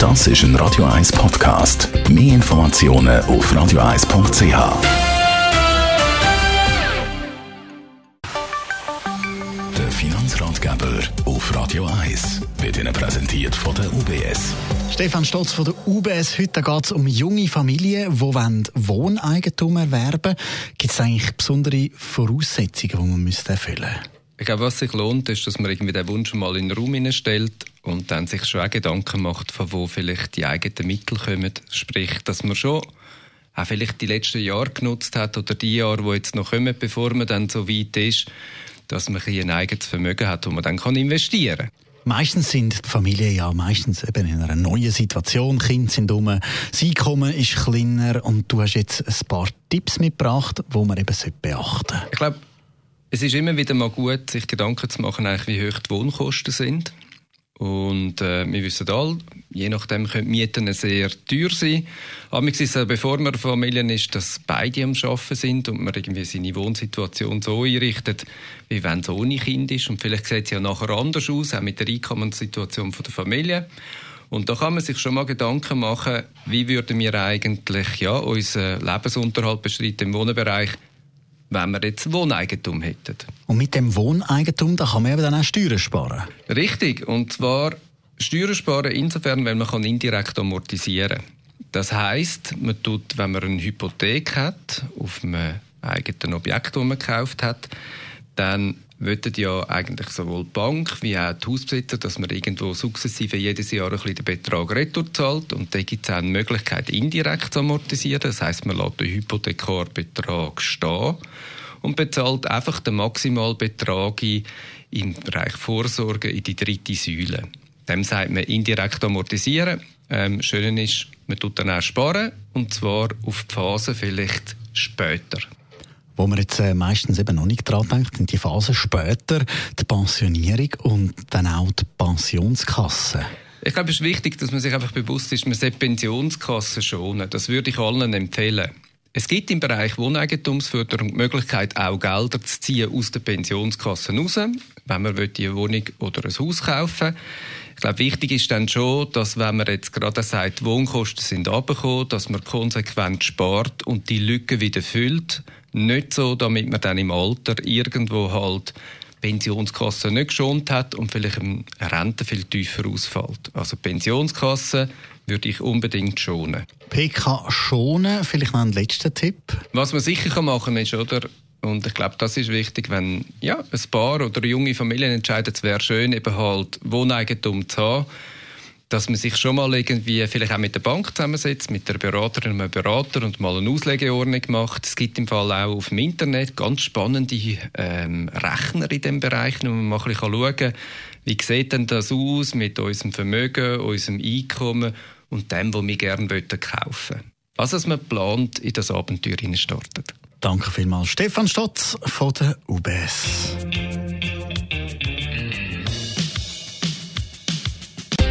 Das ist ein Radio 1 Podcast. Mehr Informationen auf radio1.ch. Der Finanzratgeber auf Radio 1 wird Ihnen präsentiert von der UBS. Stefan Stotz von der UBS. Heute geht es um junge Familien, die Wohneigentum erwerben Gibt es eigentlich besondere Voraussetzungen, die man erfüllen müsste? Ich glaube, was sich lohnt, ist, dass man irgendwie den Wunsch mal in den Raum stellt und dann sich schon auch Gedanken macht, von wo vielleicht die eigenen Mittel kommen. Sprich, dass man schon auch vielleicht die letzten Jahre genutzt hat oder die Jahre, die jetzt noch kommen, bevor man dann so weit ist, dass man ein eigenes Vermögen hat, wo man dann kann investieren kann. Meistens sind die Familien ja meistens eben in einer neuen Situation. Kinder sind um, das Einkommen ist kleiner und du hast jetzt ein paar Tipps mitgebracht, die man eben beachten sollte. Ich glaube, es ist immer wieder mal gut, sich Gedanken zu machen, wie hoch die Wohnkosten sind. Und äh, wir wissen alle, je nachdem können Mieten sehr teuer sein. Aber ist es, bevor man Familien ist, dass beide am Arbeiten sind und man irgendwie seine Wohnsituation so einrichtet, wie wenn es ohne Kind ist. Und vielleicht sieht es ja nachher anders aus, auch mit der Einkommenssituation der Familie. Und da kann man sich schon mal Gedanken machen, wie würden wir eigentlich ja, unseren Lebensunterhalt bestreiten im Wohnbereich wenn wir jetzt Wohneigentum hätten. Und mit dem Wohneigentum, da kann man eben dann auch Steuern sparen. Richtig. Und zwar Steuern sparen insofern, wenn man indirekt amortisieren kann. Das heißt, man tut, wenn man eine Hypothek hat auf einem eigenen Objekt, das man gekauft hat, dann wollten ja eigentlich sowohl die Bank wie auch die Hausbesitzer, dass man irgendwo sukzessive jedes Jahr ein bisschen den Betrag retour zahlt. Und da gibt es auch eine Möglichkeit, indirekt zu amortisieren. Das heißt, man lässt den Hypothekarbetrag stehen und bezahlt einfach den Maximalbetrag im Bereich Vorsorge in die dritte Säule. Dem sagt man indirekt amortisieren. Ähm, schön ist, man tut dann auch sparen und zwar auf die Phase vielleicht später. Wo man jetzt äh, meistens eben noch nicht dran denkt, sind die Phasen später, die Pensionierung und dann auch die Pensionskasse. Ich glaube, es ist wichtig, dass man sich einfach bewusst ist, man sollte Pensionskassen schonen. Das würde ich allen empfehlen. Es gibt im Bereich Wohneigentumsförderung die Möglichkeit, auch Gelder zu ziehen aus den Pensionskassen raus, wenn man eine Wohnung oder ein Haus kaufen will. Ich glaube, wichtig ist dann schon, dass wenn man jetzt gerade sagt, Wohnkosten sind abgekommen, dass man konsequent spart und die Lücke wieder füllt. Nicht so, damit man dann im Alter irgendwo halt Pensionskasse nicht geschont hat und vielleicht eine Rente viel tiefer ausfällt. Also Pensionskasse würde ich unbedingt schonen. PK schonen, vielleicht noch ein letzter Tipp. Was man sicher machen kann, ist, oder, und ich glaube, das ist wichtig, wenn ja, ein Paar oder junge Familien entscheiden, es wäre schön, eben halt Wohneigentum zu haben, dass man sich schon mal irgendwie vielleicht auch mit der Bank zusammensetzt, mit der Beraterin und einem Berater und mal eine Auslegeordnung macht. Es gibt im Fall auch auf dem Internet ganz spannende ähm, Rechner in dem Bereich, wo man mal schauen kann, wie sieht denn das aus mit unserem Vermögen, unserem Einkommen und dem, was wir gerne kaufen wollen. Also, dass man plant, in das Abenteuer startet. Danke vielmals, Stefan Stotz von der UBS.